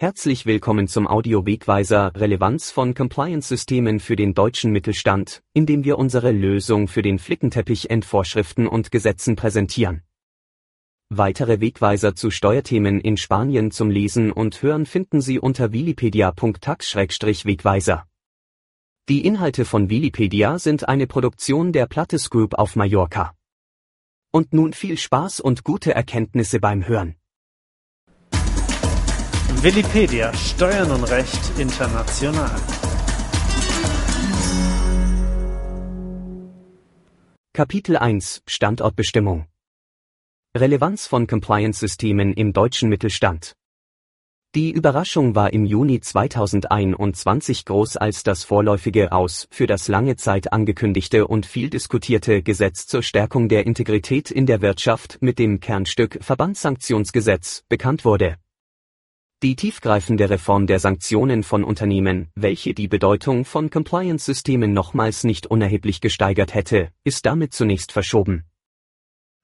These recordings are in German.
Herzlich willkommen zum Audio-Wegweiser Relevanz von Compliance-Systemen für den deutschen Mittelstand, in dem wir unsere Lösung für den Flickenteppich Endvorschriften und Gesetzen präsentieren. Weitere Wegweiser zu Steuerthemen in Spanien zum Lesen und Hören finden Sie unter wikipedia.tax-wegweiser. Die Inhalte von Wikipedia sind eine Produktion der Plattes Group auf Mallorca. Und nun viel Spaß und gute Erkenntnisse beim Hören. Wikipedia Steuern und Recht international. Kapitel 1 Standortbestimmung Relevanz von Compliance-Systemen im deutschen Mittelstand Die Überraschung war im Juni 2021 groß, als das vorläufige aus für das lange Zeit angekündigte und viel diskutierte Gesetz zur Stärkung der Integrität in der Wirtschaft mit dem Kernstück Verbandssanktionsgesetz bekannt wurde. Die tiefgreifende Reform der Sanktionen von Unternehmen, welche die Bedeutung von Compliance-Systemen nochmals nicht unerheblich gesteigert hätte, ist damit zunächst verschoben.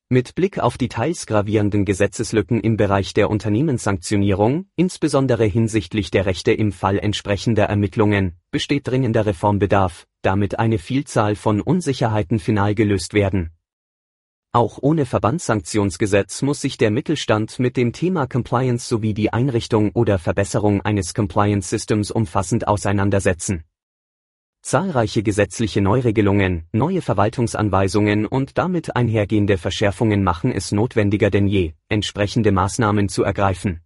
Mit Blick auf die teils gravierenden Gesetzeslücken im Bereich der Unternehmenssanktionierung, insbesondere hinsichtlich der Rechte im Fall entsprechender Ermittlungen, besteht dringender Reformbedarf, damit eine Vielzahl von Unsicherheiten final gelöst werden auch ohne Verbandssanktionsgesetz muss sich der Mittelstand mit dem Thema Compliance sowie die Einrichtung oder Verbesserung eines Compliance Systems umfassend auseinandersetzen. Zahlreiche gesetzliche Neuregelungen, neue Verwaltungsanweisungen und damit einhergehende Verschärfungen machen es notwendiger denn je, entsprechende Maßnahmen zu ergreifen.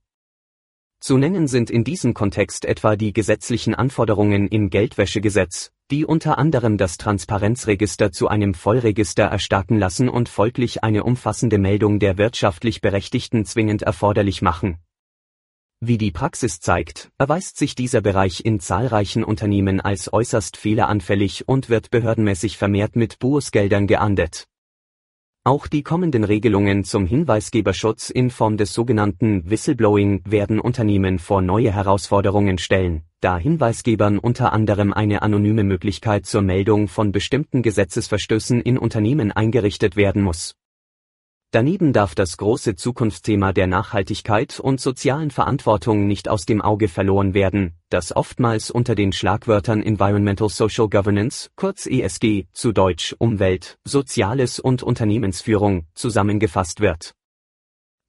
Zu nennen sind in diesem Kontext etwa die gesetzlichen Anforderungen im Geldwäschegesetz, die unter anderem das Transparenzregister zu einem Vollregister erstarken lassen und folglich eine umfassende Meldung der wirtschaftlich Berechtigten zwingend erforderlich machen. Wie die Praxis zeigt, erweist sich dieser Bereich in zahlreichen Unternehmen als äußerst fehleranfällig und wird behördenmäßig vermehrt mit Bußgeldern geahndet auch die kommenden Regelungen zum Hinweisgeberschutz in Form des sogenannten Whistleblowing werden Unternehmen vor neue Herausforderungen stellen, da Hinweisgebern unter anderem eine anonyme Möglichkeit zur Meldung von bestimmten Gesetzesverstößen in Unternehmen eingerichtet werden muss. Daneben darf das große Zukunftsthema der Nachhaltigkeit und sozialen Verantwortung nicht aus dem Auge verloren werden, das oftmals unter den Schlagwörtern Environmental Social Governance, kurz ESG, zu Deutsch Umwelt, Soziales und Unternehmensführung, zusammengefasst wird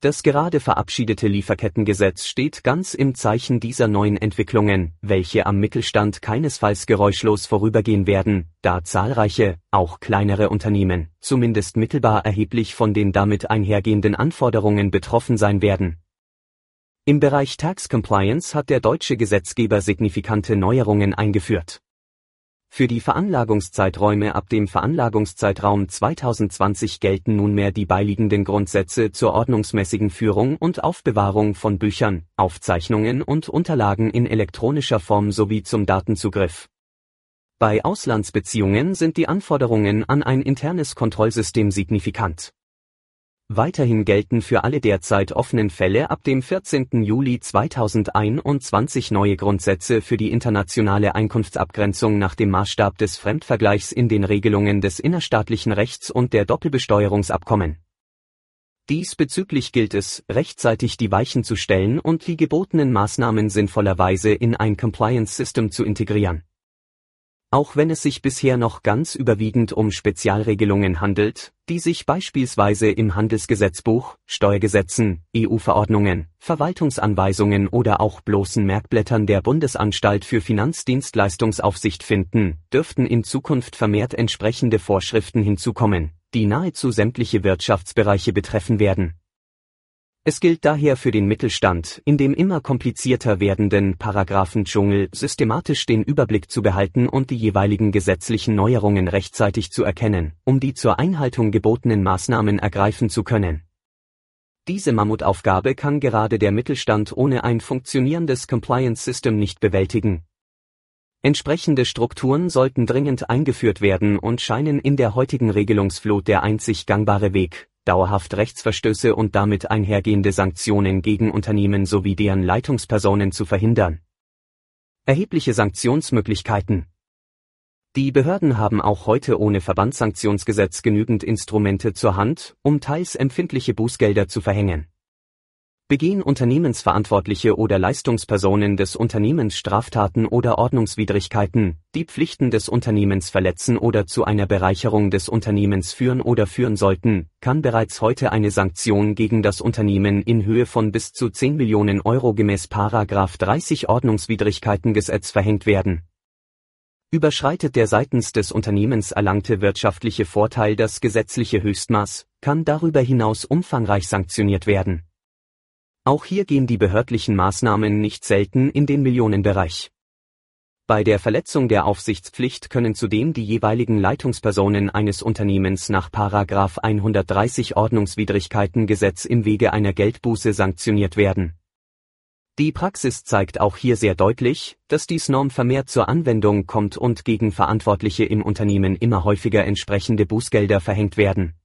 das gerade verabschiedete Lieferkettengesetz steht ganz im Zeichen dieser neuen Entwicklungen, welche am Mittelstand keinesfalls geräuschlos vorübergehen werden, da zahlreiche, auch kleinere Unternehmen, zumindest mittelbar erheblich von den damit einhergehenden Anforderungen betroffen sein werden. Im Bereich Tax Compliance hat der deutsche Gesetzgeber signifikante Neuerungen eingeführt für die Veranlagungszeiträume ab dem Veranlagungszeitraum 2020 gelten nunmehr die beiliegenden Grundsätze zur ordnungsmäßigen Führung und Aufbewahrung von Büchern, Aufzeichnungen und Unterlagen in elektronischer Form sowie zum Datenzugriff. Bei Auslandsbeziehungen sind die Anforderungen an ein internes Kontrollsystem signifikant Weiterhin gelten für alle derzeit offenen Fälle ab dem 14. Juli 2021 neue Grundsätze für die internationale Einkunftsabgrenzung nach dem Maßstab des Fremdvergleichs in den Regelungen des innerstaatlichen Rechts und der Doppelbesteuerungsabkommen. Diesbezüglich gilt es, rechtzeitig die Weichen zu stellen und die gebotenen Maßnahmen sinnvollerweise in ein Compliance System zu integrieren auch wenn es sich bisher noch ganz überwiegend um Spezialregelungen handelt, die sich beispielsweise im Handelsgesetzbuch, Steuergesetzen, EU-Verordnungen, Verwaltungsanweisungen oder auch bloßen Merkblättern der Bundesanstalt für Finanzdienstleistungsaufsicht finden, dürften in Zukunft vermehrt entsprechende Vorschriften hinzukommen, die nahezu sämtliche Wirtschaftsbereiche betreffen werden es gilt daher für den Mittelstand, in dem immer komplizierter werdenden Paragraphendschungel systematisch den Überblick zu behalten und die jeweiligen gesetzlichen Neuerungen rechtzeitig zu erkennen, um die zur Einhaltung gebotenen Maßnahmen ergreifen zu können. Diese Mammutaufgabe kann gerade der Mittelstand ohne ein funktionierendes Compliance System nicht bewältigen. Entsprechende Strukturen sollten dringend eingeführt werden und scheinen in der heutigen Regelungsflut der einzig gangbare Weg, dauerhaft Rechtsverstöße und damit einhergehende Sanktionen gegen Unternehmen sowie deren Leitungspersonen zu verhindern. Erhebliche Sanktionsmöglichkeiten Die Behörden haben auch heute ohne Verbandssanktionsgesetz genügend Instrumente zur Hand, um teils empfindliche Bußgelder zu verhängen. Begehen Unternehmensverantwortliche oder Leistungspersonen des Unternehmens Straftaten oder Ordnungswidrigkeiten, die Pflichten des Unternehmens verletzen oder zu einer Bereicherung des Unternehmens führen oder führen sollten, kann bereits heute eine Sanktion gegen das Unternehmen in Höhe von bis zu 10 Millionen Euro gemäß Paragraph 30 Ordnungswidrigkeitengesetz verhängt werden. Überschreitet der seitens des Unternehmens erlangte wirtschaftliche Vorteil das gesetzliche Höchstmaß, kann darüber hinaus umfangreich sanktioniert werden. Auch hier gehen die behördlichen Maßnahmen nicht selten in den Millionenbereich. Bei der Verletzung der Aufsichtspflicht können zudem die jeweiligen Leitungspersonen eines Unternehmens nach 130 Ordnungswidrigkeitengesetz im Wege einer Geldbuße sanktioniert werden. Die Praxis zeigt auch hier sehr deutlich, dass dies Norm vermehrt zur Anwendung kommt und gegen Verantwortliche im Unternehmen immer häufiger entsprechende Bußgelder verhängt werden.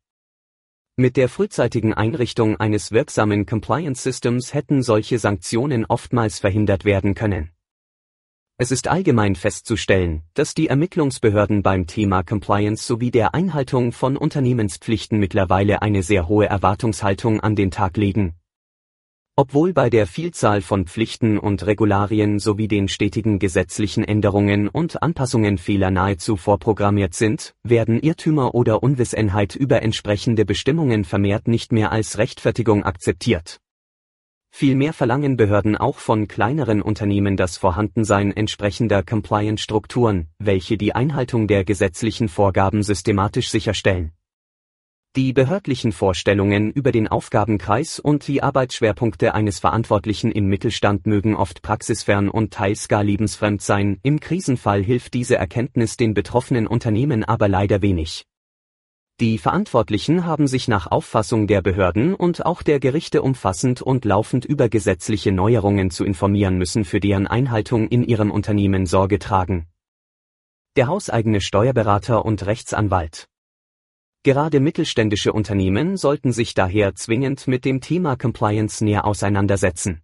Mit der frühzeitigen Einrichtung eines wirksamen Compliance Systems hätten solche Sanktionen oftmals verhindert werden können. Es ist allgemein festzustellen, dass die Ermittlungsbehörden beim Thema Compliance sowie der Einhaltung von Unternehmenspflichten mittlerweile eine sehr hohe Erwartungshaltung an den Tag legen, obwohl bei der Vielzahl von Pflichten und Regularien sowie den stetigen gesetzlichen Änderungen und Anpassungen Fehler nahezu vorprogrammiert sind, werden Irrtümer oder Unwissenheit über entsprechende Bestimmungen vermehrt nicht mehr als Rechtfertigung akzeptiert. Vielmehr verlangen Behörden auch von kleineren Unternehmen das Vorhandensein entsprechender Compliance-Strukturen, welche die Einhaltung der gesetzlichen Vorgaben systematisch sicherstellen die behördlichen Vorstellungen über den Aufgabenkreis und die Arbeitsschwerpunkte eines Verantwortlichen im Mittelstand mögen oft praxisfern und teils gar lebensfremd sein, im Krisenfall hilft diese Erkenntnis den betroffenen Unternehmen aber leider wenig. Die Verantwortlichen haben sich nach Auffassung der Behörden und auch der Gerichte umfassend und laufend über gesetzliche Neuerungen zu informieren müssen, für deren Einhaltung in ihrem Unternehmen Sorge tragen. Der hauseigene Steuerberater und Rechtsanwalt Gerade mittelständische Unternehmen sollten sich daher zwingend mit dem Thema Compliance näher auseinandersetzen.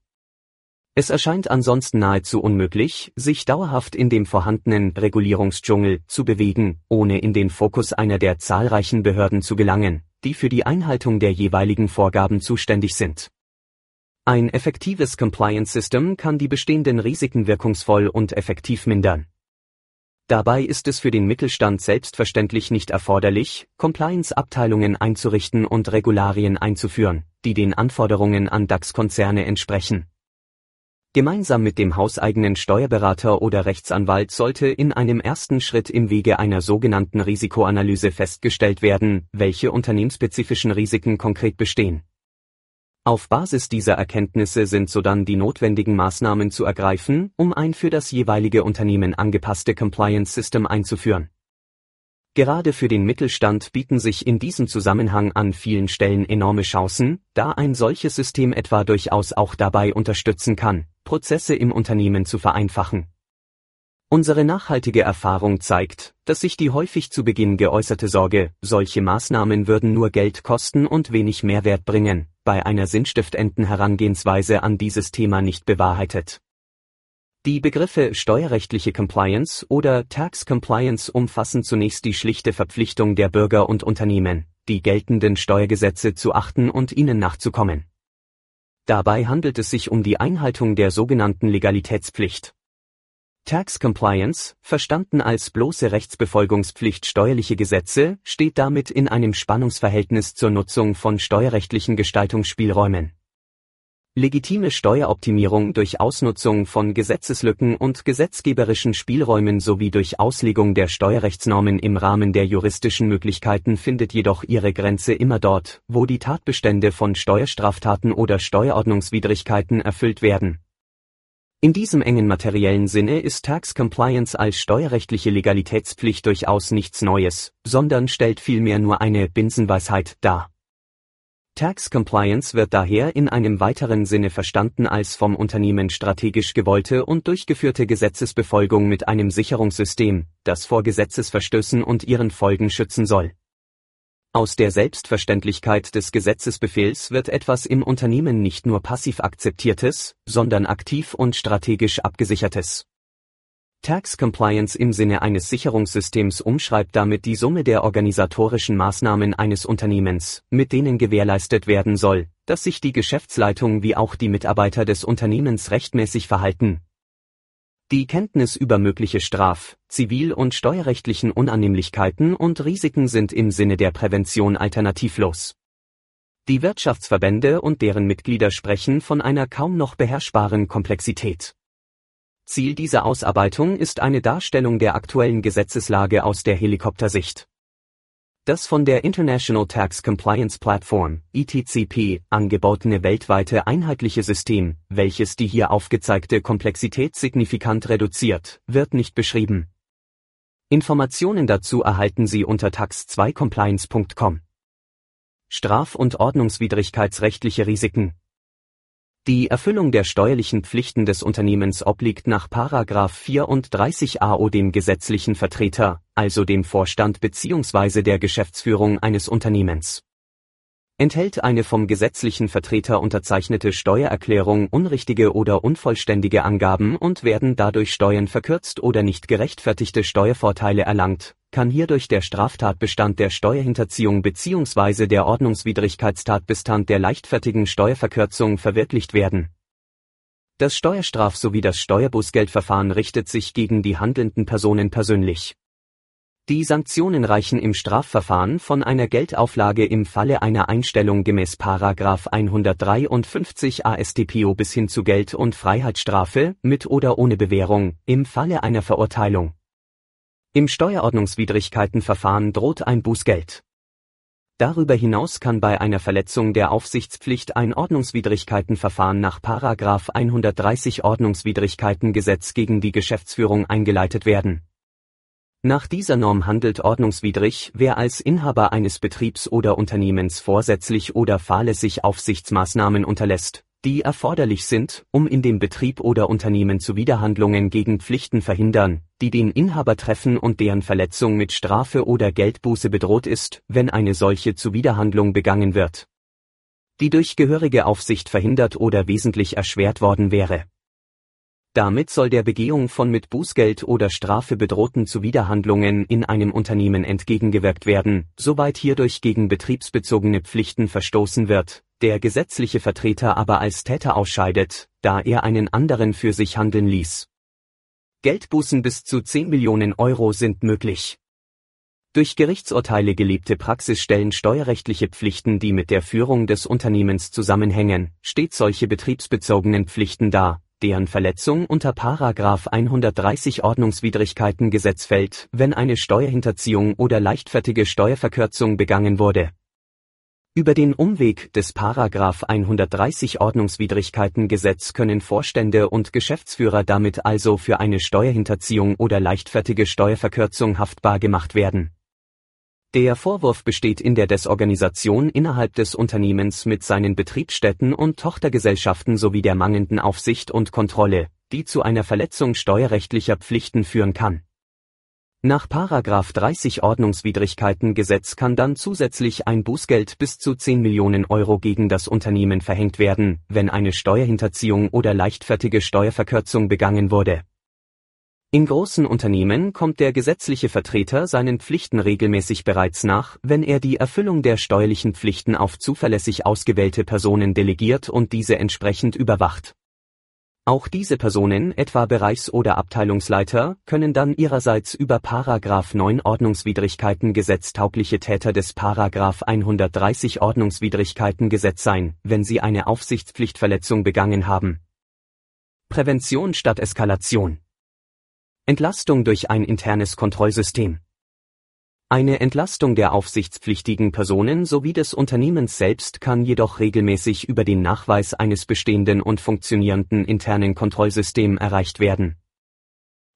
Es erscheint ansonsten nahezu unmöglich, sich dauerhaft in dem vorhandenen Regulierungsdschungel zu bewegen, ohne in den Fokus einer der zahlreichen Behörden zu gelangen, die für die Einhaltung der jeweiligen Vorgaben zuständig sind. Ein effektives Compliance System kann die bestehenden Risiken wirkungsvoll und effektiv mindern. Dabei ist es für den Mittelstand selbstverständlich nicht erforderlich, Compliance-Abteilungen einzurichten und Regularien einzuführen, die den Anforderungen an DAX-Konzerne entsprechen. Gemeinsam mit dem hauseigenen Steuerberater oder Rechtsanwalt sollte in einem ersten Schritt im Wege einer sogenannten Risikoanalyse festgestellt werden, welche unternehmensspezifischen Risiken konkret bestehen auf Basis dieser Erkenntnisse sind sodann die notwendigen Maßnahmen zu ergreifen, um ein für das jeweilige Unternehmen angepasste Compliance System einzuführen. Gerade für den Mittelstand bieten sich in diesem Zusammenhang an vielen Stellen enorme Chancen, da ein solches System etwa durchaus auch dabei unterstützen kann, Prozesse im Unternehmen zu vereinfachen. Unsere nachhaltige Erfahrung zeigt, dass sich die häufig zu Beginn geäußerte Sorge, solche Maßnahmen würden nur Geld kosten und wenig Mehrwert bringen, bei einer sinnstiftenden Herangehensweise an dieses Thema nicht bewahrheitet. Die Begriffe steuerrechtliche Compliance oder Tax Compliance umfassen zunächst die schlichte Verpflichtung der Bürger und Unternehmen, die geltenden Steuergesetze zu achten und ihnen nachzukommen. Dabei handelt es sich um die Einhaltung der sogenannten Legalitätspflicht, Tax Compliance, verstanden als bloße Rechtsbefolgungspflicht steuerliche Gesetze, steht damit in einem Spannungsverhältnis zur Nutzung von steuerrechtlichen Gestaltungsspielräumen. Legitime Steueroptimierung durch Ausnutzung von Gesetzeslücken und gesetzgeberischen Spielräumen sowie durch Auslegung der Steuerrechtsnormen im Rahmen der juristischen Möglichkeiten findet jedoch ihre Grenze immer dort, wo die Tatbestände von Steuerstraftaten oder Steuerordnungswidrigkeiten erfüllt werden in diesem engen materiellen Sinne ist Tax Compliance als steuerrechtliche Legalitätspflicht durchaus nichts Neues, sondern stellt vielmehr nur eine Binsenweisheit dar. Tax Compliance wird daher in einem weiteren Sinne verstanden als vom Unternehmen strategisch gewollte und durchgeführte Gesetzesbefolgung mit einem Sicherungssystem, das vor Gesetzesverstößen und ihren Folgen schützen soll aus der Selbstverständlichkeit des Gesetzesbefehls wird etwas im Unternehmen nicht nur passiv akzeptiertes, sondern aktiv und strategisch abgesichertes. Tax Compliance im Sinne eines Sicherungssystems umschreibt damit die Summe der organisatorischen Maßnahmen eines Unternehmens, mit denen gewährleistet werden soll, dass sich die Geschäftsleitung wie auch die Mitarbeiter des Unternehmens rechtmäßig verhalten. Die Kenntnis über mögliche Straf-, Zivil- und steuerrechtlichen Unannehmlichkeiten und Risiken sind im Sinne der Prävention alternativlos. Die Wirtschaftsverbände und deren Mitglieder sprechen von einer kaum noch beherrschbaren Komplexität. Ziel dieser Ausarbeitung ist eine Darstellung der aktuellen Gesetzeslage aus der Helikoptersicht. Das von der International Tax Compliance Platform, ITCP, angebotene weltweite einheitliche System, welches die hier aufgezeigte Komplexität signifikant reduziert, wird nicht beschrieben. Informationen dazu erhalten Sie unter tax2compliance.com. Straf- und ordnungswidrigkeitsrechtliche Risiken die Erfüllung der steuerlichen Pflichten des Unternehmens obliegt nach § 34 AO dem gesetzlichen Vertreter, also dem Vorstand bzw. der Geschäftsführung eines Unternehmens enthält eine vom gesetzlichen Vertreter unterzeichnete Steuererklärung unrichtige oder unvollständige Angaben und werden dadurch Steuern verkürzt oder nicht gerechtfertigte Steuervorteile erlangt, kann hierdurch der Straftatbestand der Steuerhinterziehung bzw. der Ordnungswidrigkeitstatbestand der leichtfertigen Steuerverkürzung verwirklicht werden. Das Steuerstraf- sowie das Steuerbußgeldverfahren richtet sich gegen die handelnden Personen persönlich die Sanktionen reichen im Strafverfahren von einer Geldauflage im Falle einer Einstellung gemäß § 153 AStPO bis hin zu Geld- und Freiheitsstrafe mit oder ohne Bewährung im Falle einer Verurteilung. Im Steuerordnungswidrigkeitenverfahren droht ein Bußgeld. Darüber hinaus kann bei einer Verletzung der Aufsichtspflicht ein Ordnungswidrigkeitenverfahren nach § 130 Ordnungswidrigkeitengesetz gegen die Geschäftsführung eingeleitet werden nach dieser Norm handelt ordnungswidrig, wer als Inhaber eines Betriebs oder Unternehmens vorsätzlich oder fahrlässig Aufsichtsmaßnahmen unterlässt, die erforderlich sind, um in dem Betrieb oder Unternehmen Zuwiderhandlungen gegen Pflichten verhindern, die den Inhaber treffen und deren Verletzung mit Strafe oder Geldbuße bedroht ist, wenn eine solche Zuwiderhandlung begangen wird, die durch gehörige Aufsicht verhindert oder wesentlich erschwert worden wäre damit soll der Begehung von mit Bußgeld oder Strafe bedrohten Zuwiderhandlungen in einem Unternehmen entgegengewirkt werden, soweit hierdurch gegen betriebsbezogene Pflichten verstoßen wird, der gesetzliche Vertreter aber als Täter ausscheidet, da er einen anderen für sich handeln ließ. Geldbußen bis zu 10 Millionen Euro sind möglich. Durch Gerichtsurteile gelebte Praxis stellen steuerrechtliche Pflichten, die mit der Führung des Unternehmens zusammenhängen, stets solche betriebsbezogenen Pflichten dar, deren Verletzung unter § 130 Ordnungswidrigkeitengesetz fällt, wenn eine Steuerhinterziehung oder leichtfertige Steuerverkürzung begangen wurde. Über den Umweg des § 130 Ordnungswidrigkeitengesetz können Vorstände und Geschäftsführer damit also für eine Steuerhinterziehung oder leichtfertige Steuerverkürzung haftbar gemacht werden der Vorwurf besteht in der Desorganisation innerhalb des Unternehmens mit seinen Betriebsstätten und Tochtergesellschaften sowie der mangelnden Aufsicht und Kontrolle, die zu einer Verletzung steuerrechtlicher Pflichten führen kann. Nach 30 Ordnungswidrigkeitengesetz kann dann zusätzlich ein Bußgeld bis zu 10 Millionen Euro gegen das Unternehmen verhängt werden, wenn eine Steuerhinterziehung oder leichtfertige Steuerverkürzung begangen wurde in großen Unternehmen kommt der gesetzliche Vertreter seinen Pflichten regelmäßig bereits nach, wenn er die Erfüllung der steuerlichen Pflichten auf zuverlässig ausgewählte Personen delegiert und diese entsprechend überwacht. Auch diese Personen, etwa Bereichs- oder Abteilungsleiter, können dann ihrerseits über Paragraph 9 Ordnungswidrigkeitengesetz taugliche Täter des Paragraph 130 Ordnungswidrigkeitengesetz sein, wenn sie eine Aufsichtspflichtverletzung begangen haben. Prävention statt Eskalation Entlastung durch ein internes Kontrollsystem. Eine Entlastung der aufsichtspflichtigen Personen sowie des Unternehmens selbst kann jedoch regelmäßig über den Nachweis eines bestehenden und funktionierenden internen Kontrollsystems erreicht werden.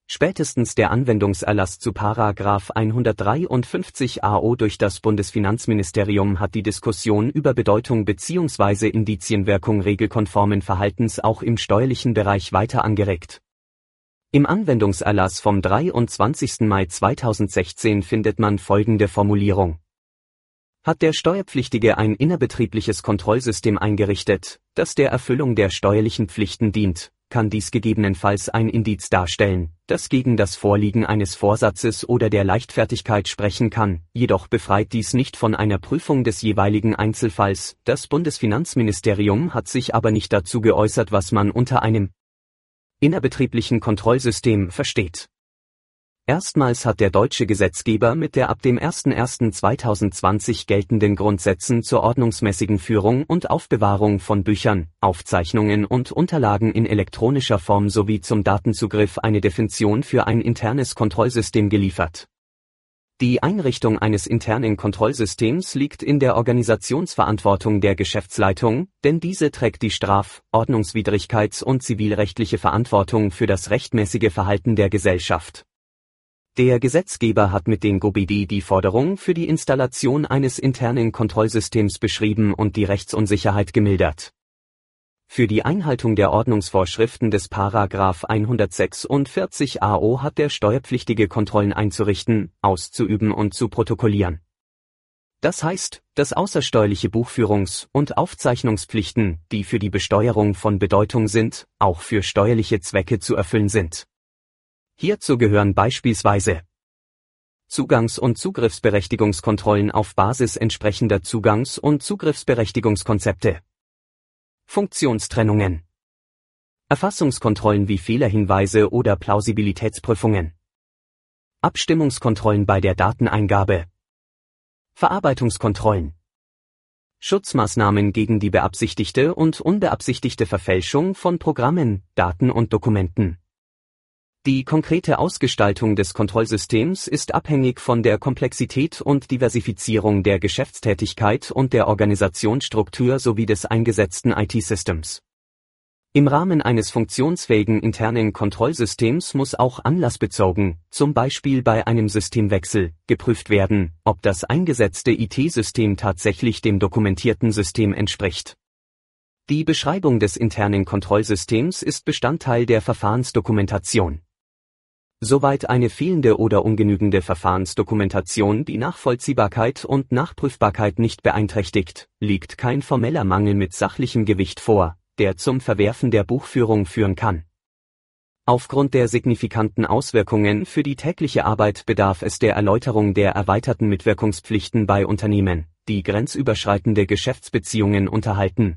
Spätestens der Anwendungserlass zu Paragraph 153 AO durch das Bundesfinanzministerium hat die Diskussion über Bedeutung bzw. Indizienwirkung regelkonformen Verhaltens auch im steuerlichen Bereich weiter angeregt im Anwendungserlass vom 23. Mai 2016 findet man folgende Formulierung. Hat der Steuerpflichtige ein innerbetriebliches Kontrollsystem eingerichtet, das der Erfüllung der steuerlichen Pflichten dient, kann dies gegebenenfalls ein Indiz darstellen, das gegen das Vorliegen eines Vorsatzes oder der Leichtfertigkeit sprechen kann, jedoch befreit dies nicht von einer Prüfung des jeweiligen Einzelfalls. Das Bundesfinanzministerium hat sich aber nicht dazu geäußert, was man unter einem innerbetrieblichen Kontrollsystem versteht. Erstmals hat der deutsche Gesetzgeber mit der ab dem 01.01.2020 geltenden Grundsätzen zur ordnungsmäßigen Führung und Aufbewahrung von Büchern, Aufzeichnungen und Unterlagen in elektronischer Form sowie zum Datenzugriff eine Definition für ein internes Kontrollsystem geliefert. Die Einrichtung eines internen Kontrollsystems liegt in der Organisationsverantwortung der Geschäftsleitung, denn diese trägt die Straf-, Ordnungswidrigkeits- und zivilrechtliche Verantwortung für das rechtmäßige Verhalten der Gesellschaft. Der Gesetzgeber hat mit den GoBD die Forderung für die Installation eines internen Kontrollsystems beschrieben und die Rechtsunsicherheit gemildert. Für die Einhaltung der Ordnungsvorschriften des Paragraph 146 AO hat der Steuerpflichtige Kontrollen einzurichten, auszuüben und zu protokollieren. Das heißt, dass außersteuerliche Buchführungs- und Aufzeichnungspflichten, die für die Besteuerung von Bedeutung sind, auch für steuerliche Zwecke zu erfüllen sind. Hierzu gehören beispielsweise Zugangs- und Zugriffsberechtigungskontrollen auf Basis entsprechender Zugangs- und Zugriffsberechtigungskonzepte. Funktionstrennungen. Erfassungskontrollen wie Fehlerhinweise oder Plausibilitätsprüfungen. Abstimmungskontrollen bei der Dateneingabe. Verarbeitungskontrollen. Schutzmaßnahmen gegen die beabsichtigte und unbeabsichtigte Verfälschung von Programmen, Daten und Dokumenten. Die konkrete Ausgestaltung des Kontrollsystems ist abhängig von der Komplexität und Diversifizierung der Geschäftstätigkeit und der Organisationsstruktur sowie des eingesetzten IT-Systems. Im Rahmen eines funktionsfähigen internen Kontrollsystems muss auch anlassbezogen, zum Beispiel bei einem Systemwechsel, geprüft werden, ob das eingesetzte IT-System tatsächlich dem dokumentierten System entspricht. Die Beschreibung des internen Kontrollsystems ist Bestandteil der Verfahrensdokumentation. Soweit eine fehlende oder ungenügende Verfahrensdokumentation die Nachvollziehbarkeit und Nachprüfbarkeit nicht beeinträchtigt, liegt kein formeller Mangel mit sachlichem Gewicht vor, der zum Verwerfen der Buchführung führen kann. Aufgrund der signifikanten Auswirkungen für die tägliche Arbeit bedarf es der Erläuterung der erweiterten Mitwirkungspflichten bei Unternehmen, die grenzüberschreitende Geschäftsbeziehungen unterhalten,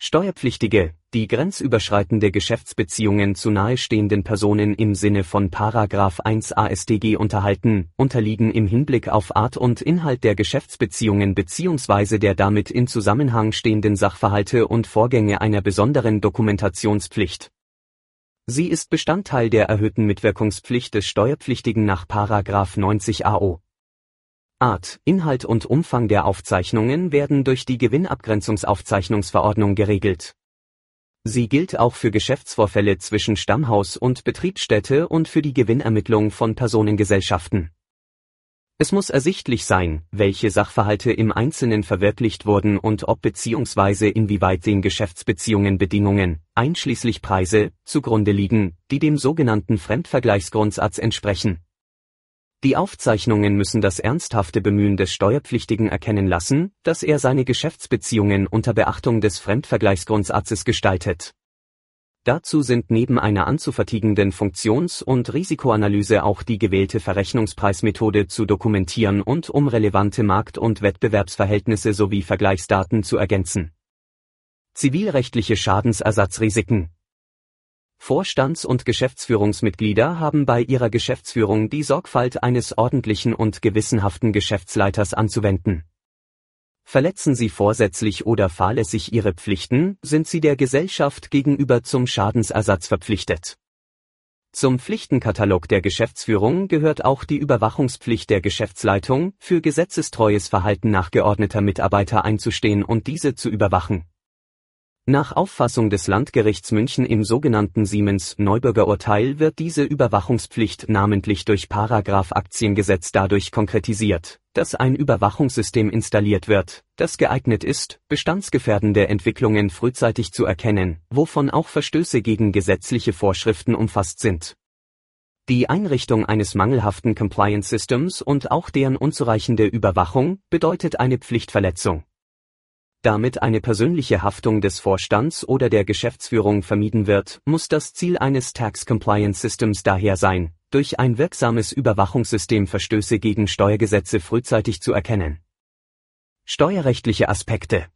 Steuerpflichtige, die grenzüberschreitende Geschäftsbeziehungen zu nahestehenden Personen im Sinne von Paragraph 1 AStG unterhalten, unterliegen im Hinblick auf Art und Inhalt der Geschäftsbeziehungen bzw. der damit in Zusammenhang stehenden Sachverhalte und Vorgänge einer besonderen Dokumentationspflicht. Sie ist Bestandteil der erhöhten Mitwirkungspflicht des Steuerpflichtigen nach Paragraph 90 AO. Art, Inhalt und Umfang der Aufzeichnungen werden durch die Gewinnabgrenzungsaufzeichnungsverordnung geregelt. Sie gilt auch für Geschäftsvorfälle zwischen Stammhaus und Betriebsstätte und für die Gewinnermittlung von Personengesellschaften. Es muss ersichtlich sein, welche Sachverhalte im Einzelnen verwirklicht wurden und ob bzw. inwieweit den Geschäftsbeziehungen Bedingungen, einschließlich Preise, zugrunde liegen, die dem sogenannten Fremdvergleichsgrundsatz entsprechen die Aufzeichnungen müssen das ernsthafte Bemühen des Steuerpflichtigen erkennen lassen, dass er seine Geschäftsbeziehungen unter Beachtung des Fremdvergleichsgrundsatzes gestaltet. Dazu sind neben einer anzuvertiegenden Funktions- und Risikoanalyse auch die gewählte Verrechnungspreismethode zu dokumentieren und um relevante Markt- und Wettbewerbsverhältnisse sowie Vergleichsdaten zu ergänzen. Zivilrechtliche Schadensersatzrisiken Vorstands- und Geschäftsführungsmitglieder haben bei ihrer Geschäftsführung die Sorgfalt eines ordentlichen und gewissenhaften Geschäftsleiters anzuwenden. Verletzen sie vorsätzlich oder fahrlässig ihre Pflichten, sind sie der Gesellschaft gegenüber zum Schadensersatz verpflichtet. Zum Pflichtenkatalog der Geschäftsführung gehört auch die Überwachungspflicht der Geschäftsleitung, für gesetzestreues Verhalten nachgeordneter Mitarbeiter einzustehen und diese zu überwachen nach Auffassung des Landgerichts München im sogenannten Siemens-Neubürger Urteil wird diese Überwachungspflicht namentlich durch Paragraph Aktiengesetz dadurch konkretisiert, dass ein Überwachungssystem installiert wird, das geeignet ist, bestandsgefährdende Entwicklungen frühzeitig zu erkennen, wovon auch Verstöße gegen gesetzliche Vorschriften umfasst sind Die Einrichtung eines mangelhaften Compliance Systems und auch deren unzureichende Überwachung bedeutet eine Pflichtverletzung. Damit eine persönliche Haftung des Vorstands oder der Geschäftsführung vermieden wird, muss das Ziel eines Tax Compliance Systems daher sein, durch ein wirksames Überwachungssystem Verstöße gegen Steuergesetze frühzeitig zu erkennen. Steuerrechtliche Aspekte.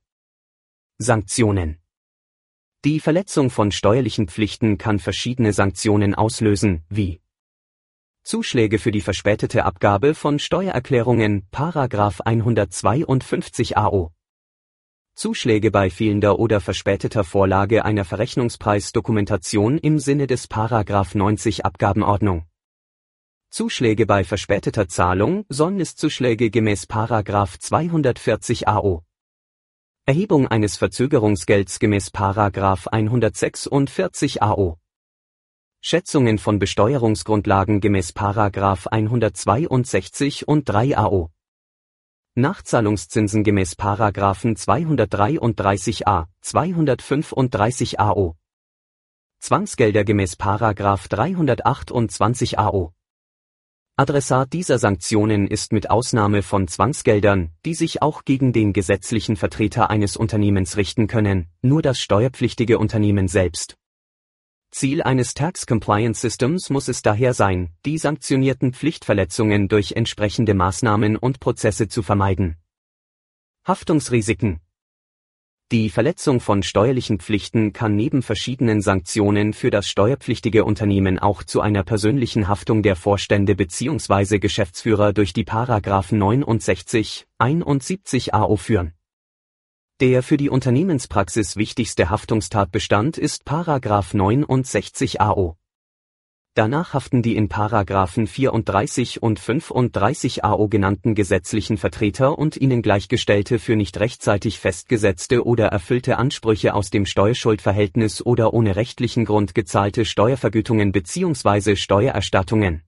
Sanktionen. Die Verletzung von steuerlichen Pflichten kann verschiedene Sanktionen auslösen, wie Zuschläge für die verspätete Abgabe von Steuererklärungen, Paragraph 152 AO Zuschläge bei fehlender oder verspäteter Vorlage einer Verrechnungspreisdokumentation im Sinne des Paragraph 90 Abgabenordnung. Zuschläge bei verspäteter Zahlung, Sonneszuschläge gemäß Paragraph 240 AO. Erhebung eines Verzögerungsgelds gemäß Paragraph 146 AO. Schätzungen von Besteuerungsgrundlagen gemäß Paragraph 162 und 3 AO. Nachzahlungszinsen gemäß Paragraphen 233a, 235 AO. Zwangsgelder gemäß Paragraph 328 AO. Adressat dieser Sanktionen ist mit Ausnahme von Zwangsgeldern, die sich auch gegen den gesetzlichen Vertreter eines Unternehmens richten können, nur das steuerpflichtige Unternehmen selbst. Ziel eines Tax Compliance Systems muss es daher sein, die sanktionierten Pflichtverletzungen durch entsprechende Maßnahmen und Prozesse zu vermeiden. Haftungsrisiken Die Verletzung von steuerlichen Pflichten kann neben verschiedenen Sanktionen für das steuerpflichtige Unternehmen auch zu einer persönlichen Haftung der Vorstände bzw. Geschäftsführer durch die Paragraphen 69, 71 AO führen. Der für die Unternehmenspraxis wichtigste Haftungstatbestand ist Paragraph 69 AO. Danach haften die in Paragraphen 34 und 35 AO genannten gesetzlichen Vertreter und ihnen gleichgestellte für nicht rechtzeitig festgesetzte oder erfüllte Ansprüche aus dem Steuerschuldverhältnis oder ohne rechtlichen Grund gezahlte Steuervergütungen bzw. Steuererstattungen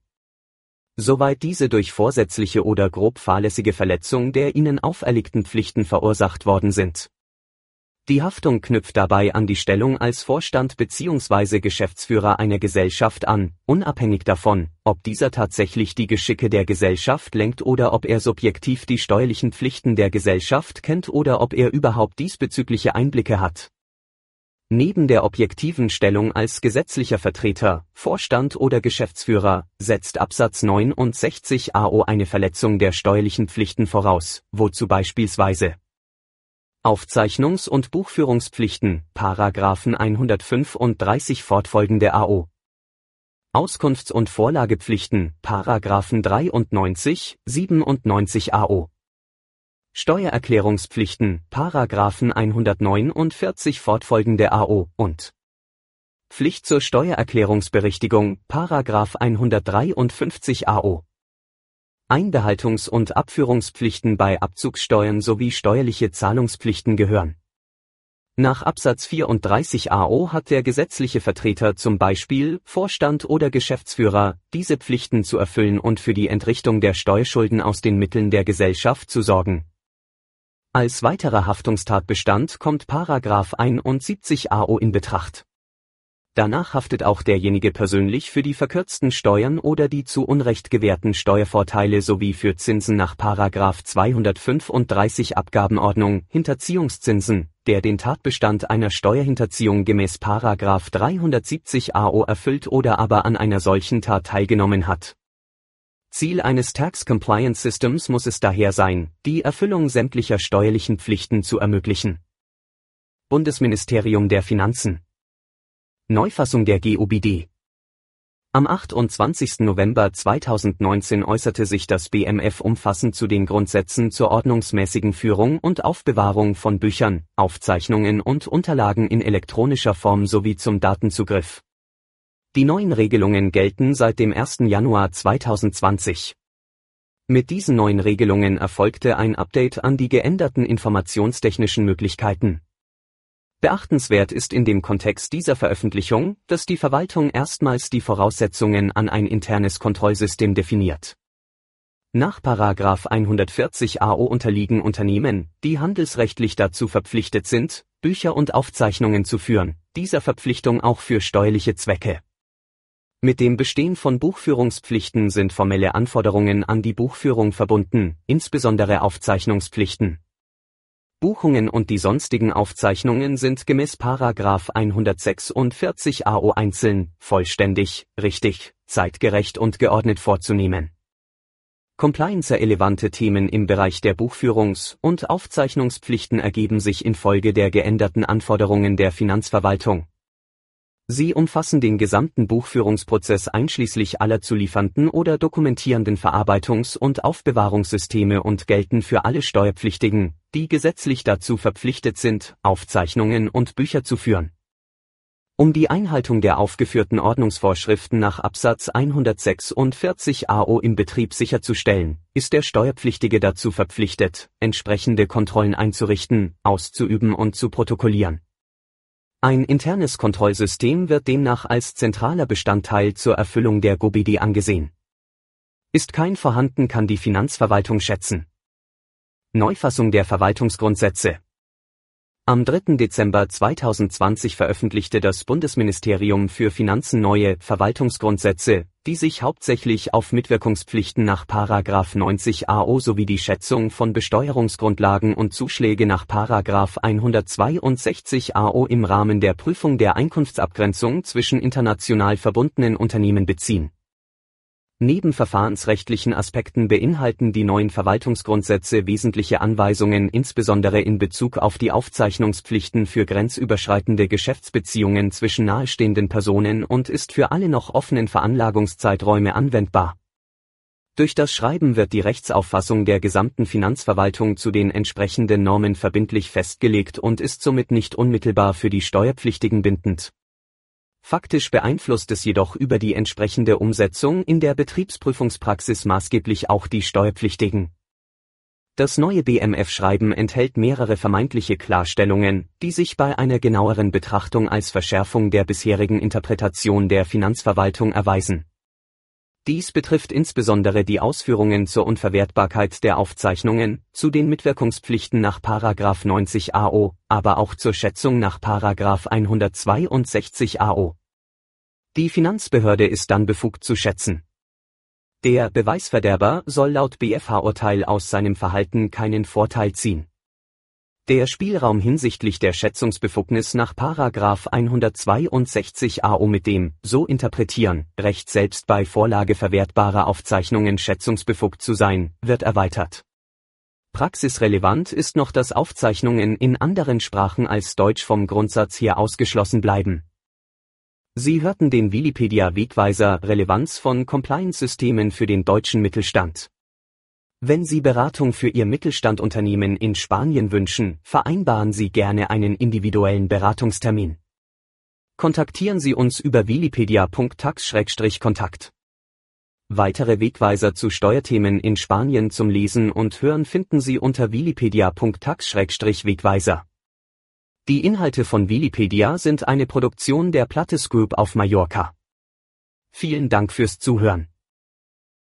soweit diese durch vorsätzliche oder grob fahrlässige Verletzung der ihnen auferlegten Pflichten verursacht worden sind. Die Haftung knüpft dabei an die Stellung als Vorstand bzw. Geschäftsführer einer Gesellschaft an, unabhängig davon, ob dieser tatsächlich die Geschicke der Gesellschaft lenkt oder ob er subjektiv die steuerlichen Pflichten der Gesellschaft kennt oder ob er überhaupt diesbezügliche Einblicke hat. Neben der objektiven Stellung als gesetzlicher Vertreter, Vorstand oder Geschäftsführer setzt Absatz 69 AO eine Verletzung der steuerlichen Pflichten voraus, wozu beispielsweise Aufzeichnungs- und Buchführungspflichten, Paragraphen 135 fortfolgende AO. Auskunfts- und Vorlagepflichten, Paragraphen 93, 97 AO. Steuererklärungspflichten, Paragraphen 149 fortfolgende AO und Pflicht zur Steuererklärungsberichtigung, Paragraph 153 AO. Einbehaltungs- und Abführungspflichten bei Abzugssteuern sowie steuerliche Zahlungspflichten gehören. Nach Absatz 34 AO hat der gesetzliche Vertreter zum Beispiel Vorstand oder Geschäftsführer diese Pflichten zu erfüllen und für die Entrichtung der Steuerschulden aus den Mitteln der Gesellschaft zu sorgen als weiterer Haftungstatbestand kommt Paragraph 71 AO in Betracht. Danach haftet auch derjenige persönlich für die verkürzten Steuern oder die zu Unrecht gewährten Steuervorteile sowie für Zinsen nach Paragraph 235 Abgabenordnung, Hinterziehungszinsen, der den Tatbestand einer Steuerhinterziehung gemäß Paragraph 370 AO erfüllt oder aber an einer solchen Tat teilgenommen hat Ziel eines Tax Compliance Systems muss es daher sein, die Erfüllung sämtlicher steuerlichen Pflichten zu ermöglichen. Bundesministerium der Finanzen Neufassung der GOBD Am 28. November 2019 äußerte sich das BMF umfassend zu den Grundsätzen zur ordnungsmäßigen Führung und Aufbewahrung von Büchern, Aufzeichnungen und Unterlagen in elektronischer Form sowie zum Datenzugriff. Die neuen Regelungen gelten seit dem 1. Januar 2020. Mit diesen neuen Regelungen erfolgte ein Update an die geänderten informationstechnischen Möglichkeiten. Beachtenswert ist in dem Kontext dieser Veröffentlichung, dass die Verwaltung erstmals die Voraussetzungen an ein internes Kontrollsystem definiert. Nach 140 AO unterliegen Unternehmen, die handelsrechtlich dazu verpflichtet sind, Bücher und Aufzeichnungen zu führen, dieser Verpflichtung auch für steuerliche Zwecke. Mit dem Bestehen von Buchführungspflichten sind formelle Anforderungen an die Buchführung verbunden, insbesondere Aufzeichnungspflichten. Buchungen und die sonstigen Aufzeichnungen sind gemäß Paragraph 146 AO einzeln, vollständig, richtig, zeitgerecht und geordnet vorzunehmen. Compliance-relevante Themen im Bereich der Buchführungs- und Aufzeichnungspflichten ergeben sich infolge der geänderten Anforderungen der Finanzverwaltung. Sie umfassen den gesamten Buchführungsprozess einschließlich aller zu liefernden oder dokumentierenden Verarbeitungs- und Aufbewahrungssysteme und gelten für alle Steuerpflichtigen, die gesetzlich dazu verpflichtet sind, Aufzeichnungen und Bücher zu führen. Um die Einhaltung der aufgeführten Ordnungsvorschriften nach Absatz 146 AO im Betrieb sicherzustellen, ist der Steuerpflichtige dazu verpflichtet, entsprechende Kontrollen einzurichten, auszuüben und zu protokollieren. Ein internes Kontrollsystem wird demnach als zentraler Bestandteil zur Erfüllung der GOBIDI angesehen. Ist kein vorhanden, kann die Finanzverwaltung schätzen. Neufassung der Verwaltungsgrundsätze am 3. Dezember 2020 veröffentlichte das Bundesministerium für Finanzen neue Verwaltungsgrundsätze, die sich hauptsächlich auf Mitwirkungspflichten nach 90 AO sowie die Schätzung von Besteuerungsgrundlagen und Zuschläge nach 162 AO im Rahmen der Prüfung der Einkunftsabgrenzung zwischen international verbundenen Unternehmen beziehen Neben verfahrensrechtlichen Aspekten beinhalten die neuen Verwaltungsgrundsätze wesentliche Anweisungen insbesondere in Bezug auf die Aufzeichnungspflichten für grenzüberschreitende Geschäftsbeziehungen zwischen nahestehenden Personen und ist für alle noch offenen Veranlagungszeiträume anwendbar. Durch das Schreiben wird die Rechtsauffassung der gesamten Finanzverwaltung zu den entsprechenden Normen verbindlich festgelegt und ist somit nicht unmittelbar für die Steuerpflichtigen bindend Faktisch beeinflusst es jedoch über die entsprechende Umsetzung in der Betriebsprüfungspraxis maßgeblich auch die Steuerpflichtigen. Das neue BMF-Schreiben enthält mehrere vermeintliche Klarstellungen, die sich bei einer genaueren Betrachtung als Verschärfung der bisherigen Interpretation der Finanzverwaltung erweisen. Dies betrifft insbesondere die Ausführungen zur Unverwertbarkeit der Aufzeichnungen, zu den Mitwirkungspflichten nach 90 AO, aber auch zur Schätzung nach 162 AO. Die Finanzbehörde ist dann befugt zu schätzen. Der Beweisverderber soll laut BFH-Urteil aus seinem Verhalten keinen Vorteil ziehen. Der Spielraum hinsichtlich der Schätzungsbefugnis nach § 162 AO mit dem, so interpretieren, Recht selbst bei Vorlage verwertbarer Aufzeichnungen schätzungsbefugt zu sein, wird erweitert. Praxisrelevant ist noch, dass Aufzeichnungen in anderen Sprachen als Deutsch vom Grundsatz her ausgeschlossen bleiben. Sie hörten den Wikipedia Wegweiser Relevanz von Compliance-Systemen für den deutschen Mittelstand. Wenn Sie Beratung für Ihr Mittelstandunternehmen in Spanien wünschen, vereinbaren Sie gerne einen individuellen Beratungstermin. Kontaktieren Sie uns über wikipedia.tax-kontakt. Weitere Wegweiser zu Steuerthemen in Spanien zum Lesen und Hören finden Sie unter wikipedia.tax-wegweiser. Die Inhalte von Wikipedia sind eine Produktion der Plattes Group auf Mallorca. Vielen Dank fürs Zuhören.